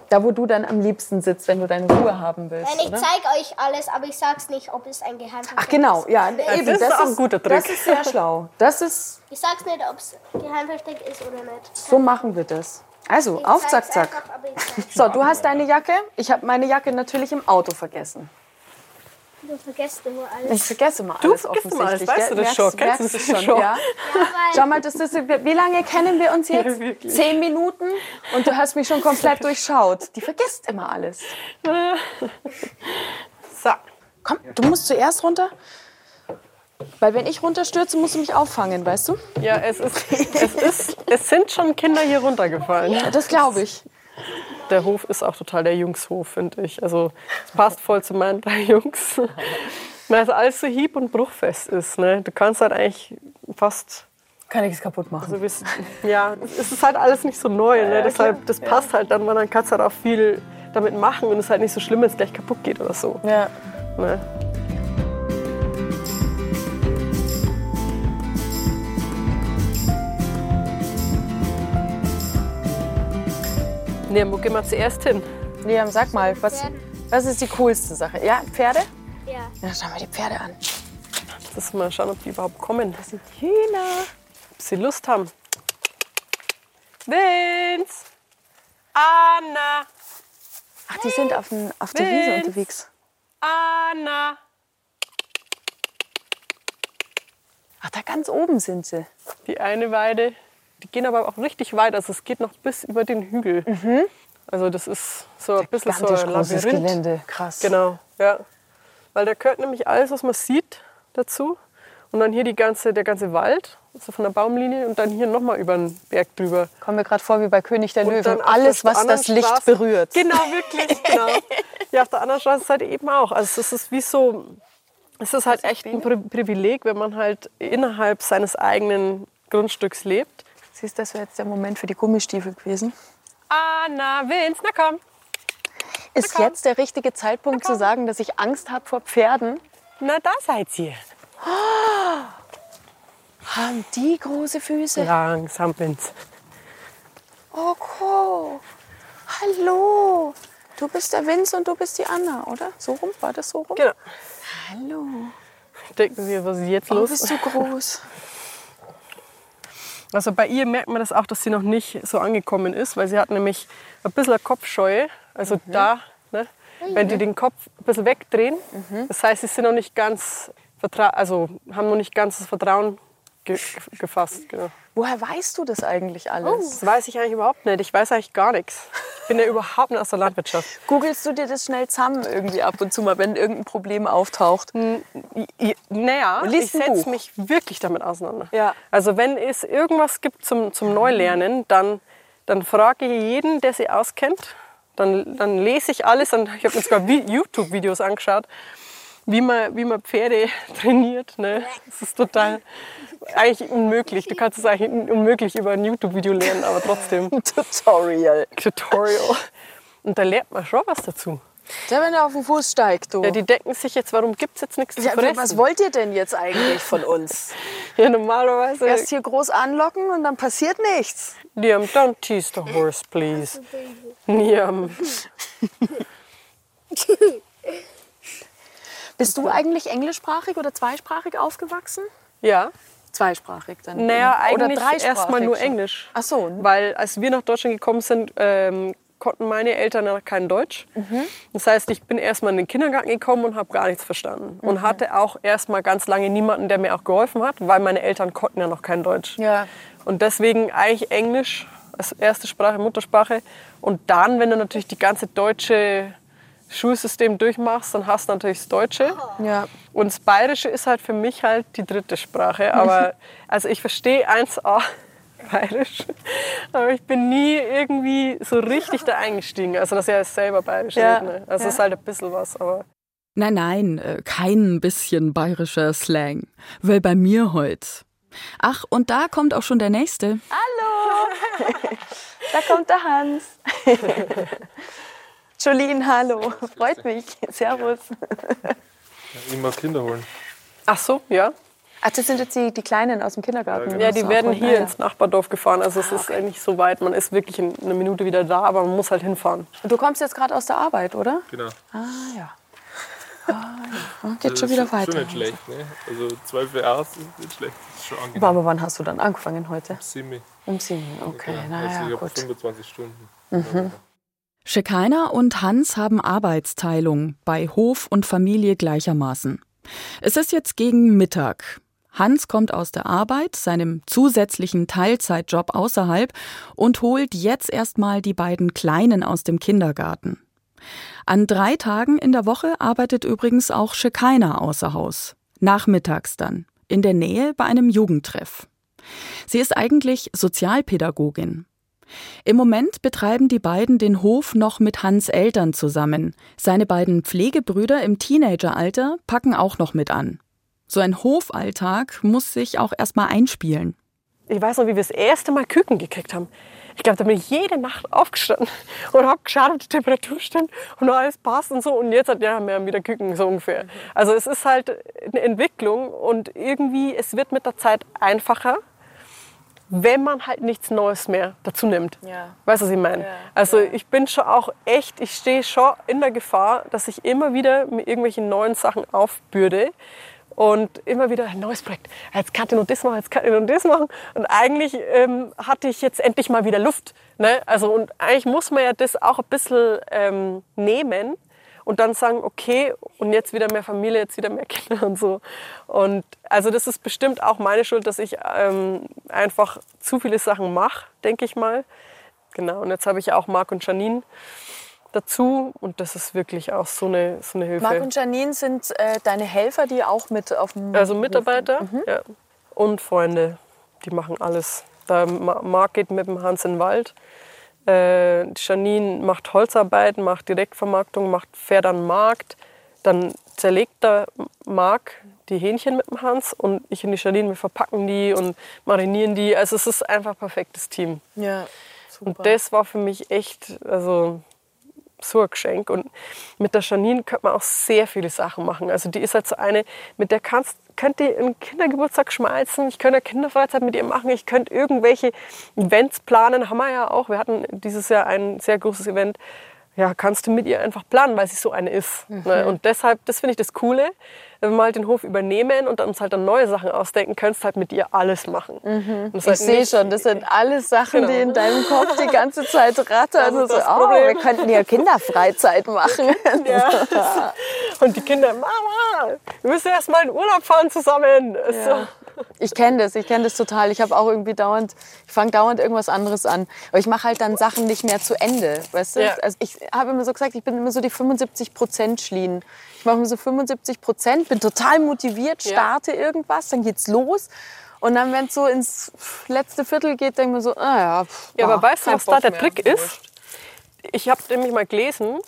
Da, wo du dann am liebsten sitzt, wenn du deine Ruhe haben willst, Nein, ich zeige euch alles, aber ich sag's nicht, ob es ein Geheimversteck Ach genau, ist. ja, eben. das ist auch ein guter Trick. Das ist sehr schlau. Das ist... Ich sag's nicht, ob es Geheimversteck ist oder nicht. So machen wir das. Also, Ich auf, zack, zack. einfach, So, du hast deine Jacke. Ich habe meine Jacke natürlich im Auto vergessen. Du vergisst immer alles. Ich vergesse mal Du alles vergisst immer alles, offensichtlich. weißt du das schon? Merkst- Kennst du das du schon? schon? Ja? Ja, Schau mal, das ist, wie lange kennen wir uns jetzt? wirklich. Zehn Minuten und du hast mich schon komplett durchschaut. Die vergisst immer alles. So. Komm, du musst zuerst runter. Weil wenn ich runterstürze, musst du mich auffangen, weißt du? Ja, es ist, es ist, es sind schon Kinder hier runtergefallen. Ja, das glaube ich. Der Hof ist auch total der Jungshof, finde ich. Also es passt voll zu meinen drei Jungs. Weil es alles so hieb- und bruchfest ist. Ne? Du kannst halt eigentlich fast Kann nichts kaputt machen. Also wisst- ja, es ist halt alles nicht so neu. Ne? Deshalb, das passt halt dann, weil dann kannst du halt auch viel damit machen und es ist halt nicht so schlimm, wenn es gleich kaputt geht oder so. Ja. Ne? Ne, wo gehen wir zuerst hin? Liam, sag mal, was, was ist die coolste Sache? Ja, Pferde? Ja. Ja, schauen wir die Pferde an. Das mal schauen, ob die überhaupt kommen. Das sind Hühner. Ob sie Lust haben. Vince! Anna! Ach, die sind auf, den, auf der Wiese unterwegs. Anna! Ach, da ganz oben sind sie. Die eine Weide, die gehen aber auch richtig weit. Also es geht noch bis über den Hügel. Also das ist so ein bisschen so ein großes Labyrinth. Gelände. Krass. Genau, ja. Weil da gehört nämlich alles, was man sieht, dazu. Und dann hier die ganze, der ganze Wald, so von der Baumlinie und dann hier nochmal über den Berg drüber. Kommen wir gerade vor wie bei König der Und Löwen. Alles, was das Licht Straße- berührt. Genau, wirklich, genau. Ja, auf der anderen Straßenseite eben auch. Also es ist wie so, es ist halt echt ein Pri Privileg, wenn man halt innerhalb seines eigenen Grundstücks lebt. Siehst du, das wäre jetzt der Moment für die Gummistiefel gewesen. Anna, Vince, na komm. Ist komm. jetzt der richtige Zeitpunkt zu sagen, dass ich Angst habe vor Pferden? Na, da seid ihr. Haben die große Füße? Langsam, Vince. Oh, cool. Hallo. Du bist der Vince und du bist die Anna, oder? So rum? War das so rum? Genau. Hallo. Denken Sie, was ist jetzt Oh, los? bist du groß. Also bei ihr merkt man das auch, dass sie noch nicht so angekommen ist, weil sie hat nämlich ein bisschen Kopfscheue. Also Mhm. da, ne, wenn die den Kopf ein bisschen wegdrehen. Mhm. Das heißt, sie sind noch nicht ganz also haben noch nicht ganz das Vertrauen ge gefasst. Genau. Woher weißt du das eigentlich alles? Das weiß ich eigentlich überhaupt nicht. Ich weiß eigentlich gar nichts. Ich bin ja überhaupt nicht aus der Landwirtschaft. Googelst du dir das schnell zusammen irgendwie ab und zu mal, wenn irgendein Problem auftaucht? I- Naja, ich setze mich wirklich damit auseinander. Ja. Also wenn es irgendwas gibt zum, zum Neulernen, dann, dann frage ich jeden, der sich auskennt. Dann, dann lese ich alles. Und ich habe mir sogar Vi- YouTube-Videos angeschaut, wie man, wie man Pferde trainiert. Ne? Das ist total eigentlich unmöglich. Du kannst es eigentlich unmöglich über ein YouTube-Video lernen, aber trotzdem Tutorial. Tutorial. Und da lernt man schon was dazu. Der, wenn er auf den Fuß steigt, du. Ja, die denken sich jetzt, warum gibt es jetzt nichts zu Ja, fressen? was wollt ihr denn jetzt eigentlich von uns? ja, normalerweise. Erst hier groß anlocken und dann passiert nichts. Liam, don't tease the horse, please. Liam. Bist du eigentlich englischsprachig oder zweisprachig aufgewachsen? Ja, Zweisprachig dann. naja, Oder eigentlich erstmal nur. Englisch. Ach so. Weil als wir nach Deutschland gekommen sind, ähm, konnten meine Eltern noch kein Deutsch. Mhm. Das heißt, ich bin erstmal in den Kindergarten gekommen und habe gar nichts verstanden. Mhm. Und hatte auch erstmal ganz lange niemanden, der mir auch geholfen hat, weil meine Eltern konnten ja noch kein Deutsch. Ja. Und deswegen eigentlich Englisch als erste Sprache, Muttersprache. Und dann, wenn du natürlich die ganze deutsche Schulsystem durchmachst, dann hast du natürlich das Deutsche. Ja. Und das Bayerische ist halt für mich halt die dritte Sprache. Aber also ich verstehe 1a Bayerisch, aber ich bin nie irgendwie so richtig da eingestiegen. Also dass ich ja selber Bayerisch Ja, rede. Ne? Also ja. es ist halt ein bisschen was, aber Nein, nein, äh, kein bisschen bayerischer Slang. Weil bei mir heute. Ach, und da kommt auch schon der nächste. Da kommt der Hans. Jolene, hallo. Freut mich. Servus. Ich muss Kinder holen. ach so, ja. Ach, das sind jetzt die, die Kleinen aus dem Kindergarten. Ja, Ja, die So werden hier Ah, ins Nachbardorf gefahren. Also es ist eigentlich so weit. Man ist wirklich in einer Minute wieder da, aber man muss halt hinfahren. ja. Du kommst jetzt gerade aus der Arbeit, oder? Genau. Ah ja. Ah, ja. Geht schon wieder ist weiter. Schon nicht schlecht, ne? Also 12 Uhr aus ist nicht schlecht. Das ist schon angenehm. Aber wann hast du dann angefangen heute? Simi. Um sieben. Okay, also naja, ich habe gut. 25 Stunden. Shekinah und Hans haben Arbeitsteilung bei Hof und Familie gleichermaßen. Es ist jetzt gegen Mittag. Hans kommt aus der Arbeit, seinem zusätzlichen Teilzeitjob außerhalb, und holt jetzt erstmal die beiden Kleinen aus dem Kindergarten. An drei Tagen in der Woche arbeitet übrigens auch Shekinah außer Haus. Nachmittags dann, in der Nähe bei einem Jugendtreff. Sie ist eigentlich Sozialpädagogin. Im Moment betreiben die beiden den Hof noch mit Hans Eltern zusammen. Seine beiden Pflegebrüder im Teenageralter packen auch noch mit an. So ein Hofalltag muss sich auch erstmal einspielen. Ich weiß noch, wie wir das erste Mal Küken gekriegt haben. Ich glaube, da bin ich jede Nacht aufgestanden und habe geschaut, ob die Temperatur stimmt und alles passt und so. Und jetzt hat ja, haben wieder Küken, so ungefähr. Also es ist halt eine Entwicklung und irgendwie, es wird mit der Zeit einfacher, wenn man halt nichts Neues mehr dazu nimmt. Ja. Weißt du, was ich meine? Ja, Also ich bin schon auch echt, ich stehe schon in der Gefahr, dass ich immer wieder mit irgendwelchen neuen Sachen aufbürde und immer wieder ein neues Projekt. Jetzt kann ich noch das machen, jetzt kann ich noch das machen. Und eigentlich ähm, hatte ich jetzt endlich mal wieder Luft. Ne? Also und eigentlich muss man ja das auch ein bisschen ähm, nehmen und dann sagen, okay, und jetzt wieder mehr Familie, jetzt wieder mehr Kinder und so. Und also das ist bestimmt auch meine Schuld, dass ich ähm, einfach zu viele Sachen mache, denke ich mal. Genau, und jetzt habe ich auch Marc und Janine dazu und das ist wirklich auch so eine, so eine Hilfe. Marc und Janine sind äh, deine Helfer, die auch mit auf dem also Mitarbeiter Mhm. ja. und Freunde, die machen alles. Da Marc geht mit dem Hans in den Wald. Äh, Janine macht Holzarbeiten, macht Direktvermarktung, macht fährt an den Markt. Dann zerlegt der Marc die Hähnchen mit dem Hans und ich und die Janine, wir verpacken die und marinieren die. Also es ist einfach ein perfektes Team. Ja, super. Und das war für mich echt also, so ein Geschenk. Und mit der Janine könnte man auch sehr viele Sachen machen. Also die ist halt so eine, mit der kannst, könnt ihr einen Kindergeburtstag schmeißen, ich könnte eine Kinderfreizeit mit ihr machen, ich könnte irgendwelche Events planen, haben wir ja auch. Wir hatten dieses Jahr ein sehr großes Event. Ja, kannst du mit ihr einfach planen, weil sie so eine ist. Mhm. Ne? Und deshalb, das finde ich das Coole, wenn wir halt den Hof übernehmen und uns halt dann neue Sachen ausdenken, kannst halt mit ihr alles machen. Das Ich halt sehe schon, das sind alles Sachen, Genau. die in deinem Kopf die ganze Zeit rattern. Das ist so, das oh, wir könnten ja Kinderfreizeit machen. Ja. Und die Kinder, Mama, wir müssen erst mal in Urlaub fahren zusammen. Ja. So. Ich kenne das, ich kenne das total. Ich habe auch irgendwie dauernd, ich fange dauernd irgendwas anderes an. Aber ich mache halt dann Sachen nicht mehr zu Ende, weißt du? Ja. Also ich habe immer so gesagt, ich bin immer so die 75 Prozent Schlien. Ich mache immer so 75 Prozent, bin total motiviert, Ja. starte irgendwas, dann geht's los. Und dann, wenn es so ins letzte Viertel geht, denke ich mir so, ah ja. pff, Ja, aber weißt du, was da der. Trick ist? Ich habe nämlich mal gelesen,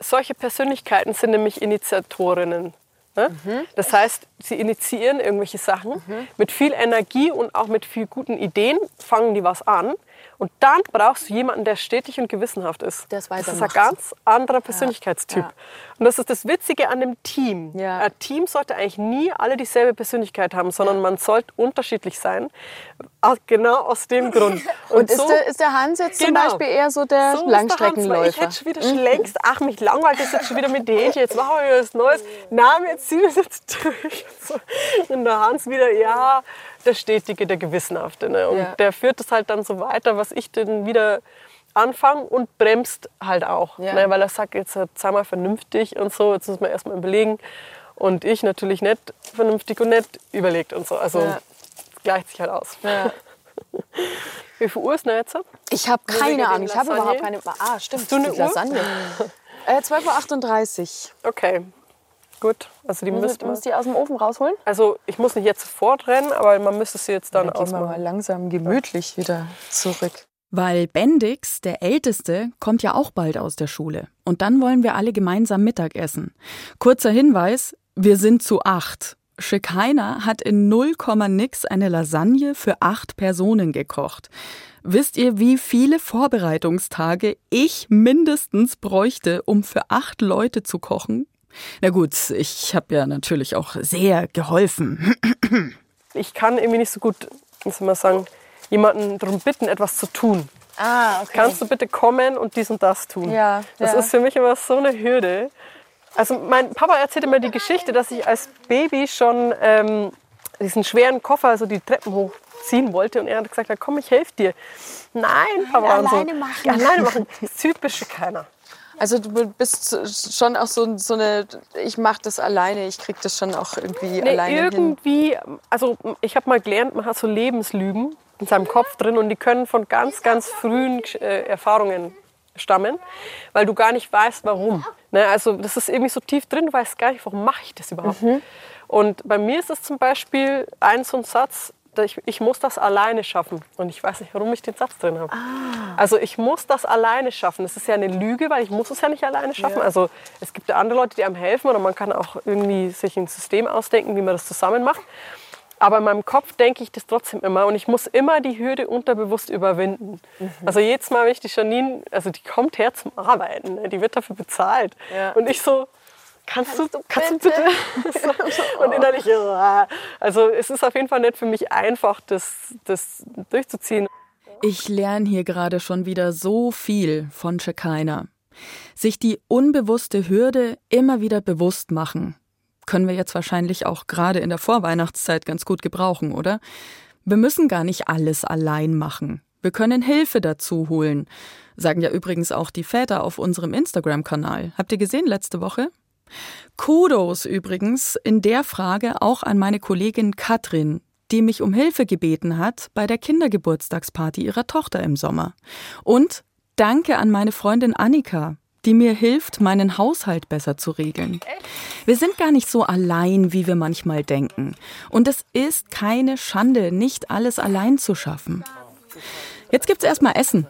solche Persönlichkeiten sind nämlich Initiatorinnen. Ne? Mhm. Das heißt, sie initiieren irgendwelche Sachen mit viel Energie und auch mit viel guten Ideen, fangen die was an. Und dann brauchst du jemanden, der stetig und gewissenhaft ist. Es das ist ein ganz anderer Persönlichkeitstyp. ja. Und das ist das Witzige an dem Team. Ja. Ein Team sollte eigentlich nie alle dieselbe Persönlichkeit haben, sondern man sollte unterschiedlich sein. Genau aus dem Grund. Und ist, der, ist der Hans jetzt zum Genau. Beispiel eher so der So ist der Langstreckenläufer? Ich hätte schon wieder schon längst, ach, mich langweilt das jetzt schon wieder mit Hähnchen, jetzt machen wir was Neues. Nein, jetzt ziehen wir es jetzt durch. Und so. Und der Hans wieder, ja, der Stetige, der Gewissenhafte. Ne? Und Ja. der führt es halt dann so weiter, was ich dann wieder anfange und bremst halt auch. Ja. Ne? Weil er sagt, jetzt sei mal vernünftig und so, jetzt muss man erstmal überlegen. Und ich natürlich nicht vernünftig und nicht überlegt und so. Also Ja. gleicht sich halt aus. Wie viel Uhr ist denn jetzt? Ich habe keine Ahnung. Ich habe überhaupt keine. Ah, stimmt. Hast du eine Uhr? Lasagne. Äh, 12.38 Uhr. Okay, gut. Also die müsste man. muss die aus dem Ofen rausholen? Also ich muss nicht jetzt sofort rennen, aber man müsste sie jetzt dann Dann gehen wir mal ausmachen. langsam gemütlich wieder zurück. Weil Bendix, der Älteste, kommt ja auch bald aus der Schule. Und dann wollen wir alle gemeinsam Mittagessen. Kurzer Hinweis, wir sind zu acht. Schikaina hat in 0, nix eine Lasagne für acht Personen gekocht. Wisst ihr, wie viele Vorbereitungstage ich mindestens bräuchte, um für acht Leute zu kochen? Na gut, ich habe ja natürlich auch sehr geholfen. Ich kann irgendwie nicht so gut, wie soll man sagen, jemanden darum bitten, etwas zu tun. Ah, okay. Kannst du bitte kommen und dies und das tun? Ja, Das ja. ist für mich immer so eine Hürde. Also mein Papa erzählt immer die Geschichte, dass ich als Baby schon ähm, diesen schweren Koffer, also die Treppen hochziehen wollte und er hat gesagt, komm, ich helfe dir. Nein, Papa. so. alleine machen. Ja, alleine machen. Das typische keiner. Also du bist schon auch so, so eine, ich mache das alleine, ich krieg das schon auch irgendwie Nee, alleine hin. irgendwie, also ich habe mal gelernt, man hat so Lebenslügen in seinem Kopf drin und die können von ganz, ganz frühen äh, Erfahrungen stammen, weil du gar nicht weißt, warum. Ne, also das ist irgendwie so tief drin, du weißt gar nicht, warum mache ich das überhaupt. Mhm. Und bei mir ist es zum Beispiel ein so ein Satz, ich, ich muss das alleine schaffen. Und ich weiß nicht, warum ich den Satz drin habe. Ah. Also ich muss das alleine schaffen. Das ist ja eine Lüge, weil ich muss es ja nicht alleine schaffen. Also es gibt ja andere Leute, die einem helfen oder man kann auch irgendwie sich ein System ausdenken, wie man das zusammen macht. Aber in meinem Kopf denke ich das trotzdem immer und ich muss immer die Hürde unterbewusst überwinden. Mhm. Also jedes Mal, wenn ich die Janine, also die kommt her zum Arbeiten, ne? die wird dafür bezahlt. Ja. Und ich so, kannst, du, kannst du bitte? so. Und innerlich, also es ist auf jeden Fall nicht für mich einfach, das, das durchzuziehen. Ich lerne hier gerade schon wieder so viel von Shekinah. Sich die unbewusste Hürde immer wieder bewusst machen. Können wir jetzt wahrscheinlich auch gerade in der Vorweihnachtszeit ganz gut gebrauchen, oder? Wir müssen gar nicht alles allein machen. Wir können Hilfe dazu holen. Sagen ja übrigens auch die Väter auf unserem Instagram-Kanal. Habt ihr gesehen letzte Woche? Kudos übrigens in der Frage auch an meine Kollegin Katrin, die mich um Hilfe gebeten hat bei der Kindergeburtstagsparty ihrer Tochter im Sommer. Und danke an meine Freundin Annika, die mir hilft, meinen Haushalt besser zu regeln. Wir sind gar nicht so allein, wie wir manchmal denken. Und es ist keine Schande, nicht alles allein zu schaffen. Jetzt gibt's erstmal Essen.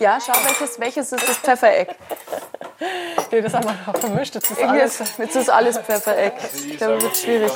Ja, schau, welches, welches ist das Pfeffereck? Nee, das haben wir noch vermischt. Das ist alles. Jetzt ist alles Pfeffereck. Ich glaube, das wird schwierig.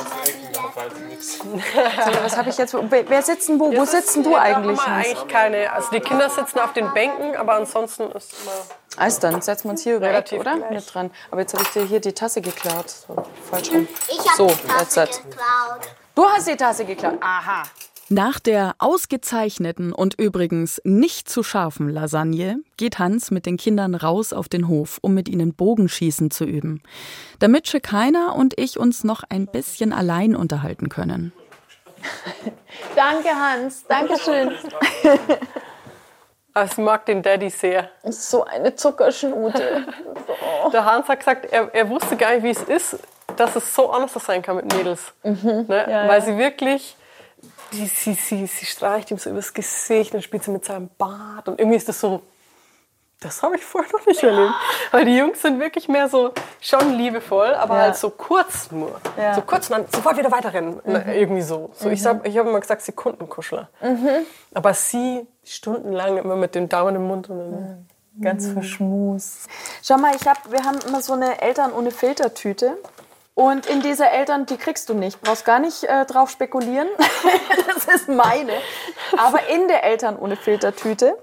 So, was habe ich jetzt? Wer sitzt denn wo? Wo sitzt du eigentlich? haben wir eigentlich keine. Also die Kinder sitzen auf den Bänken, aber ansonsten ist immer. Also dann setzen wir uns hier über Eck, Relativ oder? gleich. Mit dran. Aber jetzt habe ich dir hier die Tasse geklaut. So, falsch rum. Ich habe So, die Tasse jetzt. geklaut. Du hast die Tasse geklaut. Aha. Nach der ausgezeichneten und übrigens nicht zu scharfen Lasagne geht Hans mit den Kindern raus auf den Hof, um mit ihnen Bogenschießen zu üben, damit Shekinah und ich uns noch ein bisschen allein unterhalten können. Danke, Hans. Dankeschön. Ich mag den Daddy sehr. So eine Zuckerschnute. Der Hans hat gesagt, er, er wusste gar nicht, wie es ist, dass es so anders sein kann mit Mädels. Ne? Weil sie wirklich, die, sie, sie, sie streicht ihm so übers Gesicht und spielt sie mit seinem Bart. Und irgendwie ist das so, das habe ich vorher noch nicht erlebt. Weil die Jungs sind wirklich mehr so, schon liebevoll, aber Ja. halt so kurz nur. Ja. So kurz und dann sofort wieder weiterrennen. Ne, Irgendwie so. so Ich, sag- ich habe immer gesagt, Sekundenkuschler. Aber sie stundenlang immer mit dem Daumen im Mund. Und dann, Ganz verschmus. Schau mal, ich hab, wir haben immer so eine Eltern ohne Filtertüte. Und in dieser Eltern, die kriegst du nicht. Brauchst gar nicht äh, drauf spekulieren. das ist meine. Aber in der Eltern ohne Filtertüte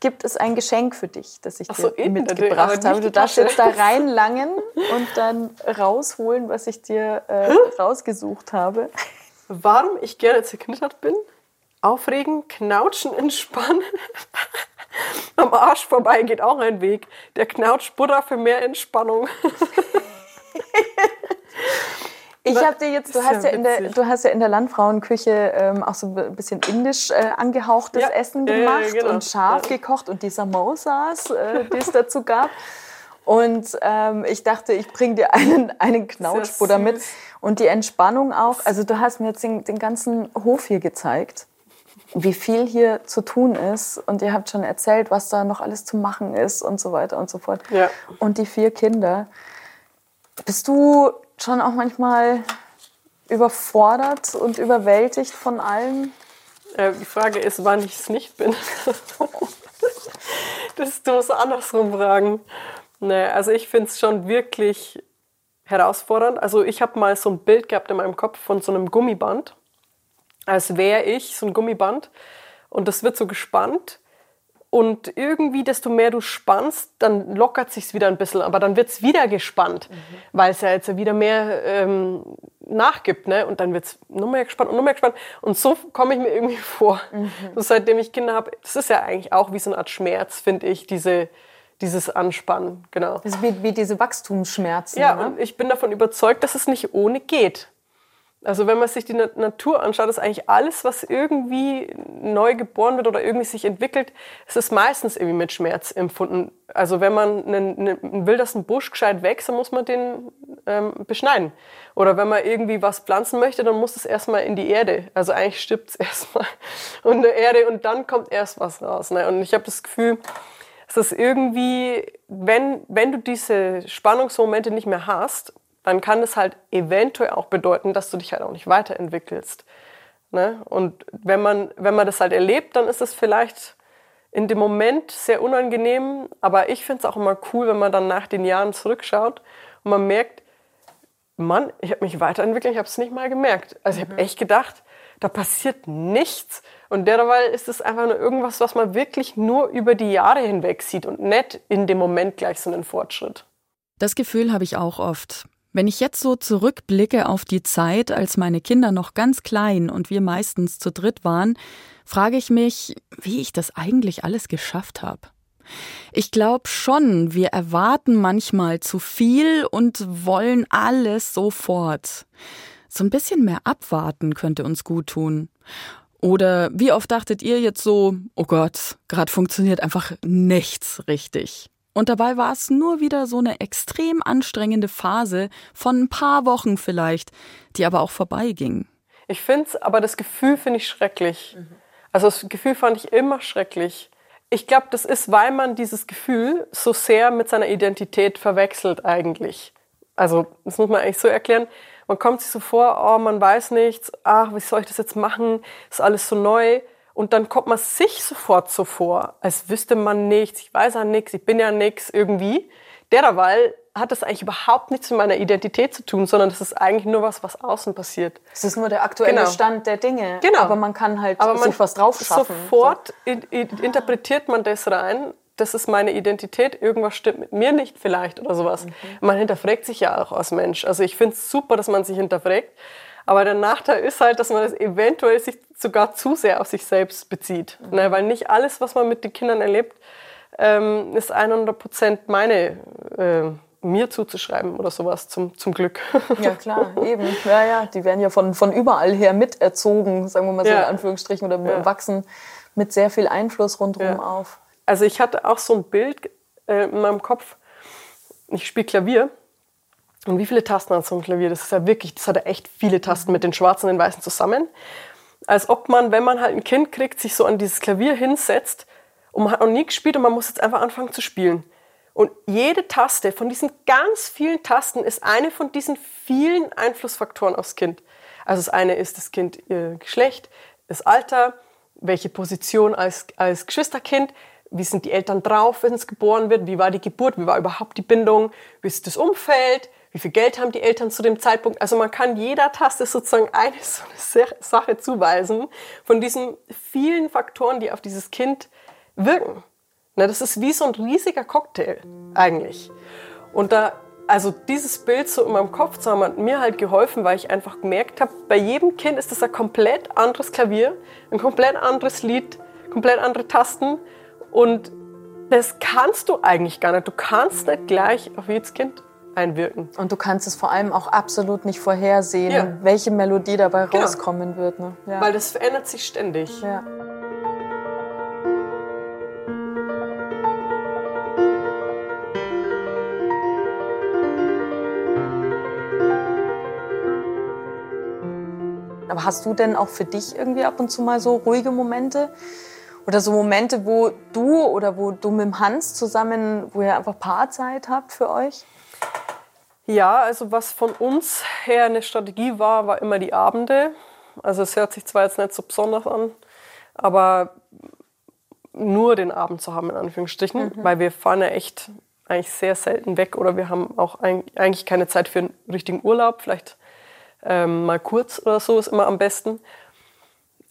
gibt es ein Geschenk für dich, das ich dir so, aber mitgebracht nicht habe. Du darfst jetzt da reinlangen und dann rausholen, was ich dir äh, rausgesucht habe. Warum ich gerne zerknittert bin? Aufregen, knautschen, entspannen. Am Arsch vorbei geht auch ein Weg. Der knautsch Buddha für mehr Entspannung. Ich habe dir jetzt, du ja hast ja, in der, du hast ja in der Landfrauenküche ähm, auch so ein bisschen indisch äh, angehauchtes Ja, Essen gemacht genau. und scharf gekocht und die Samosas, äh, die es dazu gab. Und ähm, ich dachte, ich bringe dir einen, einen Knautschbutter mit und die Entspannung auch. Also du hast mir jetzt den, den ganzen Hof hier gezeigt, wie viel hier zu tun ist. Und ihr habt schon erzählt, was da noch alles zu machen ist und so weiter und so fort. Ja. Und die vier Kinder. Bist du schon auch manchmal überfordert und überwältigt von allem? Äh, die Frage ist, wann ich es nicht bin. das du musst andersrum fragen. Nee, also ich finde es schon wirklich herausfordernd. Also ich habe mal so ein Bild gehabt in meinem Kopf von so einem Gummiband, als wäre ich so ein Gummiband und das wird so gespannt und irgendwie, desto mehr du spannst, dann lockert sich's wieder ein bisschen, aber dann wird's wieder gespannt, weil es ja jetzt wieder mehr ähm, nachgibt, ne? Und dann wird's noch mehr gespannt und noch mehr gespannt. Und so komme ich mir irgendwie vor. So, seitdem ich Kinder habe, das ist ja eigentlich auch wie so eine Art Schmerz, finde ich, diese, dieses Anspannen, genau. Das ist wie, wie diese Wachstumsschmerzen. Ja, ne? und ich bin davon überzeugt, dass es nicht ohne geht. Also wenn man sich die Na- Natur anschaut, ist eigentlich alles, was irgendwie neu geboren wird oder irgendwie sich entwickelt, es ist meistens irgendwie mit Schmerz empfunden. Also wenn man einen, einen, einen wildesten Busch gescheit wächst, dann muss man den ähm, beschneiden. Oder wenn man irgendwie was pflanzen möchte, dann muss es erstmal in die Erde. Also eigentlich stirbt es erstmal in der Erde und dann kommt erst was raus. Ne? Und ich habe das Gefühl, es ist irgendwie, wenn, wenn du diese Spannungsmomente nicht mehr hast, dann kann es halt eventuell auch bedeuten, dass du dich halt auch nicht weiterentwickelst. Ne? Und wenn man, wenn man das halt erlebt, dann ist es vielleicht in dem Moment sehr unangenehm, aber ich finde es auch immer cool, wenn man dann nach den Jahren zurückschaut und man merkt, Mann, ich habe mich weiterentwickelt, ich habe es nicht mal gemerkt. Also ich habe echt gedacht, da passiert nichts. Und derweil ist es einfach nur irgendwas, was man wirklich nur über die Jahre hinweg sieht und nicht in dem Moment gleich so einen Fortschritt. Das Gefühl habe ich auch oft. Wenn ich jetzt so zurückblicke auf die Zeit, als meine Kinder noch ganz klein und wir meistens zu dritt waren, frage ich mich, wie ich das eigentlich alles geschafft habe. Ich glaube schon, wir erwarten manchmal zu viel und wollen alles sofort. So ein bisschen mehr abwarten könnte uns gut tun. Oder wie oft dachtet ihr jetzt so, oh Gott, gerade funktioniert einfach nichts richtig. Und dabei war es nur wieder so eine extrem anstrengende Phase von ein paar Wochen vielleicht, die aber auch vorbeiging. Ich finde es, aber das Gefühl finde ich schrecklich. Also das Gefühl fand ich immer schrecklich. Ich glaube, das ist, weil man dieses Gefühl so sehr mit seiner Identität verwechselt eigentlich. Also das muss man eigentlich so erklären. Man kommt sich so vor, oh, man weiß nichts, ach, wie soll ich das jetzt machen? Ist alles so neu. Und dann kommt man sich sofort so vor, als wüsste man nichts, ich weiß ja nichts, ich bin ja nichts irgendwie. Derweil hat das eigentlich überhaupt nichts mit meiner Identität zu tun, sondern das ist eigentlich nur was, was außen passiert. Es ist nur der aktuelle Genau. Stand der Dinge. Genau. Aber man kann halt Aber man was drauf schaffen. Sofort in, in, interpretiert man das rein, das ist meine Identität, irgendwas stimmt mit mir nicht vielleicht oder sowas. Mhm. Man hinterfragt sich ja auch als Mensch. Also ich finde es super, dass man sich hinterfragt, Aber der Nachteil ist halt, dass man das eventuell sich sogar zu sehr auf sich selbst bezieht. Ne? Weil nicht alles, was man mit den Kindern erlebt, ähm, ist 100 Prozent meine, äh, mir zuzuschreiben oder sowas, zum, zum Glück. Ja, klar, eben. Ja, ja, die werden ja von, von überall her miterzogen, sagen wir mal so Ja. in Anführungsstrichen, oder Ja. wachsen mit sehr viel Einfluss rundherum Ja. auf. Also ich hatte auch so ein Bild äh, in meinem Kopf. Ich spiele Klavier. Und wie viele Tasten hat so ein Klavier? Das ist ja wirklich, das hat ja echt viele Tasten mit den schwarzen und den weißen zusammen. Als ob man, wenn man halt ein Kind kriegt, sich so an dieses Klavier hinsetzt und man hat noch nie gespielt und man muss jetzt einfach anfangen zu spielen. Und jede Taste von diesen ganz vielen Tasten ist eine von diesen vielen Einflussfaktoren aufs Kind. Also das eine ist das Kind, ihr Geschlecht, das Alter, welche Position als, als Geschwisterkind, wie sind die Eltern drauf, wenn es geboren wird, wie war die Geburt, wie war überhaupt die Bindung, wie ist das Umfeld, wie viel Geld haben die Eltern zu dem Zeitpunkt. Also man kann jeder Taste sozusagen eine so eine Sa- Sache zuweisen von diesen vielen Faktoren, die auf dieses Kind wirken. Na, das ist wie so ein riesiger Cocktail eigentlich. Und da, also dieses Bild so in meinem Kopf zu haben, hat mir halt geholfen, weil ich einfach gemerkt habe, bei jedem Kind ist das ein komplett anderes Klavier, ein komplett anderes Lied, komplett andere Tasten. Und das kannst du eigentlich gar nicht. Du kannst nicht gleich auf jedes Kind einwirken. Und du kannst es vor allem auch absolut nicht vorhersehen, Ja. welche Melodie dabei Genau. rauskommen wird. Ne? Ja. Weil das verändert sich ständig. ja. Aber hast du denn auch für dich irgendwie ab und zu mal so ruhige Momente? Oder so Momente, wo du oder wo du mit dem Hans zusammen, wo ihr einfach Paarzeit habt für euch? Ja, also was von uns her eine Strategie war, war immer die Abende. Also es hört sich zwar jetzt nicht so besonders an, aber nur den Abend zu haben, in Anführungsstrichen, weil wir fahren ja echt eigentlich sehr selten weg oder wir haben auch eig- eigentlich keine Zeit für einen richtigen Urlaub, vielleicht ähm, mal kurz oder so ist immer am besten.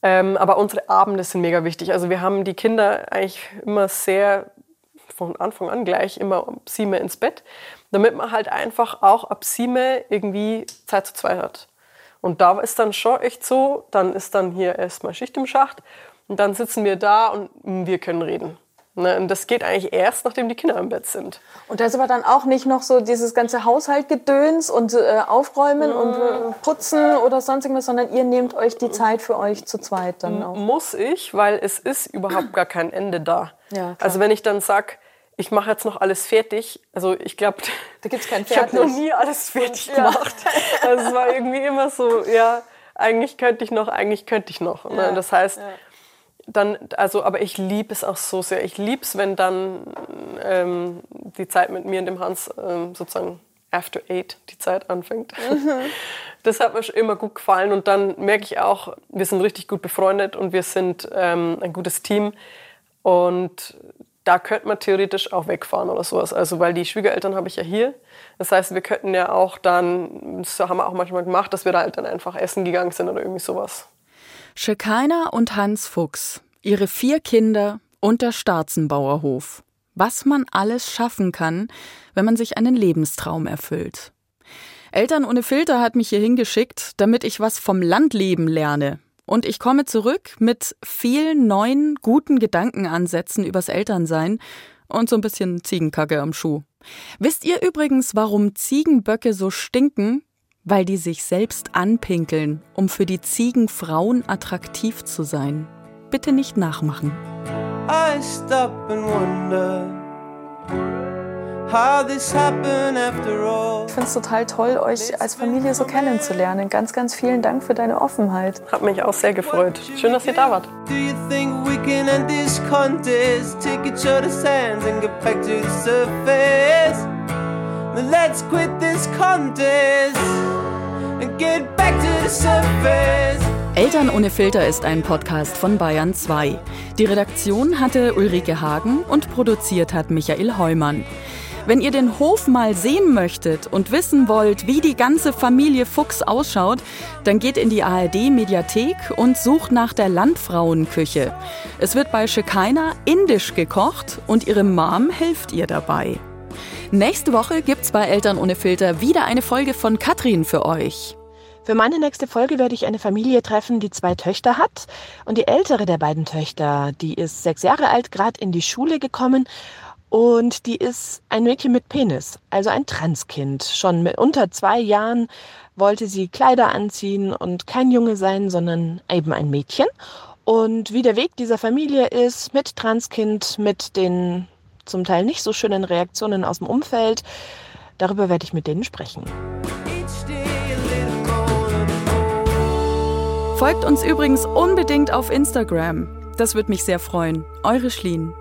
Ähm, aber unsere Abende sind mega wichtig. Also wir haben die Kinder eigentlich immer sehr von Anfang an gleich immer um sieben ins Bett, damit man halt einfach auch ab sieben irgendwie Zeit zu zweit hat. Und da ist dann schon echt so, dann ist dann hier erstmal Schicht im Schacht und dann sitzen wir da und wir können reden. Ne? Und das geht eigentlich erst, nachdem die Kinder im Bett sind. Und da ist aber dann auch nicht noch so dieses ganze Haushaltgedöns und äh, Aufräumen und äh, Putzen oder sonst irgendwas, sondern ihr nehmt euch die Zeit für euch zu zweit dann auch. Muss ich, weil es ist überhaupt gar kein Ende da. Ja, klar. also wenn ich dann sag, ich mache jetzt noch alles fertig, also ich glaube, Da gibt's kein ich habe noch Fertig. nie alles fertig gemacht. Also es war irgendwie immer so, ja, eigentlich könnte ich noch, eigentlich könnte ich noch. Ne? Das heißt, dann, also, aber ich liebe es auch so sehr. Ich liebe es, wenn dann ähm, die Zeit mit mir und dem Hans ähm, sozusagen after eight die Zeit anfängt. Das hat mir schon immer gut gefallen und dann merke ich auch, wir sind richtig gut befreundet und wir sind ähm, ein gutes Team und da könnte man theoretisch auch wegfahren oder sowas. Also weil die Schwiegereltern habe ich ja hier. Das heißt, wir könnten ja auch dann, das haben wir auch manchmal gemacht, dass wir da halt dann einfach essen gegangen sind oder irgendwie sowas. Shekinah und Hans Fuchs, ihre vier Kinder und der Staatsenbauerhof. Was man alles schaffen kann, wenn man sich einen Lebenstraum erfüllt. Eltern ohne Filter hat mich hier hingeschickt, damit ich was vom Landleben lerne. Und ich komme zurück mit vielen neuen, guten Gedankenansätzen übers Elternsein und so ein bisschen Ziegenkacke am Schuh. Wisst ihr übrigens, warum Ziegenböcke so stinken? Weil die sich selbst anpinkeln, um für die Ziegenfrauen attraktiv zu sein. Bitte nicht nachmachen. I stop and wonder Ich finde es total toll, euch als Familie so kennenzulernen. Ganz, ganz vielen Dank für deine Offenheit. Hat mich auch sehr gefreut. Schön, dass ihr da wart. Do you think we can end this contest? Take each other's hands and get back to the surface. Then let's quit this contest and get back to the surface. Eltern ohne Filter ist ein Podcast von Bayern 2. Die Redaktion hatte Ulrike Hagen und produziert hat Michael Heumann. Wenn ihr den Hof mal sehen möchtet und wissen wollt, wie die ganze Familie Fuchs ausschaut, dann geht in die ARD Mediathek und sucht nach der Landfrauenküche. Es wird bei Shekinah indisch gekocht und ihre Mom hilft ihr dabei. Nächste Woche gibt's bei Eltern ohne Filter wieder eine Folge von Katrin für euch. Für meine nächste Folge werde ich eine Familie treffen, die zwei Töchter hat. Und die ältere der beiden Töchter, die ist sechs Jahre alt, gerade in die Schule gekommen. Und die ist ein Mädchen mit Penis, also ein Transkind. Schon mit unter zwei Jahren wollte sie Kleider anziehen und kein Junge sein, sondern eben ein Mädchen. Und wie der Weg dieser Familie ist, mit Transkind, mit den zum Teil nicht so schönen Reaktionen aus dem Umfeld, darüber werde ich mit denen sprechen. Folgt uns übrigens unbedingt auf Instagram. Das würde mich sehr freuen. Eure Schlien.